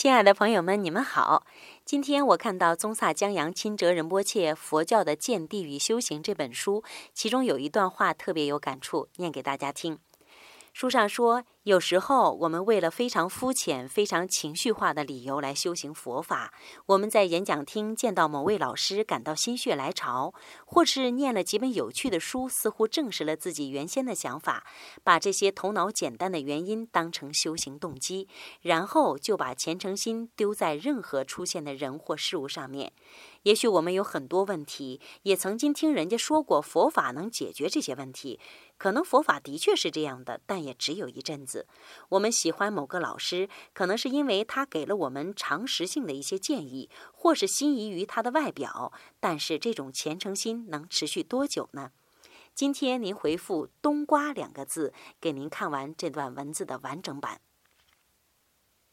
亲爱的朋友们，你们好。今天我看到宗萨江扬钦哲仁波切《佛教的见地与修行》这本书，其中有一段话特别有感触，念给大家听。书上说，有时候我们为了非常肤浅、非常情绪化的理由来修行佛法，我们在演讲厅见到某位老师感到心血来潮，或是念了几本有趣的书，似乎证实了自己原先的想法，把这些头脑简单的原因当成修行动机，然后就把虔诚心丢在任何出现的人或事物上面。也许我们有很多问题，也曾经听人家说过佛法能解决这些问题。可能佛法的确是这样的，但也只有一阵子我们喜欢某个老师，可能是因为他给了我们常识性的一些建议，或是心仪于他的外表。但是这种虔诚心能持续多久呢？今天您回复“冬瓜”两个字，给您看完这段文字的完整版。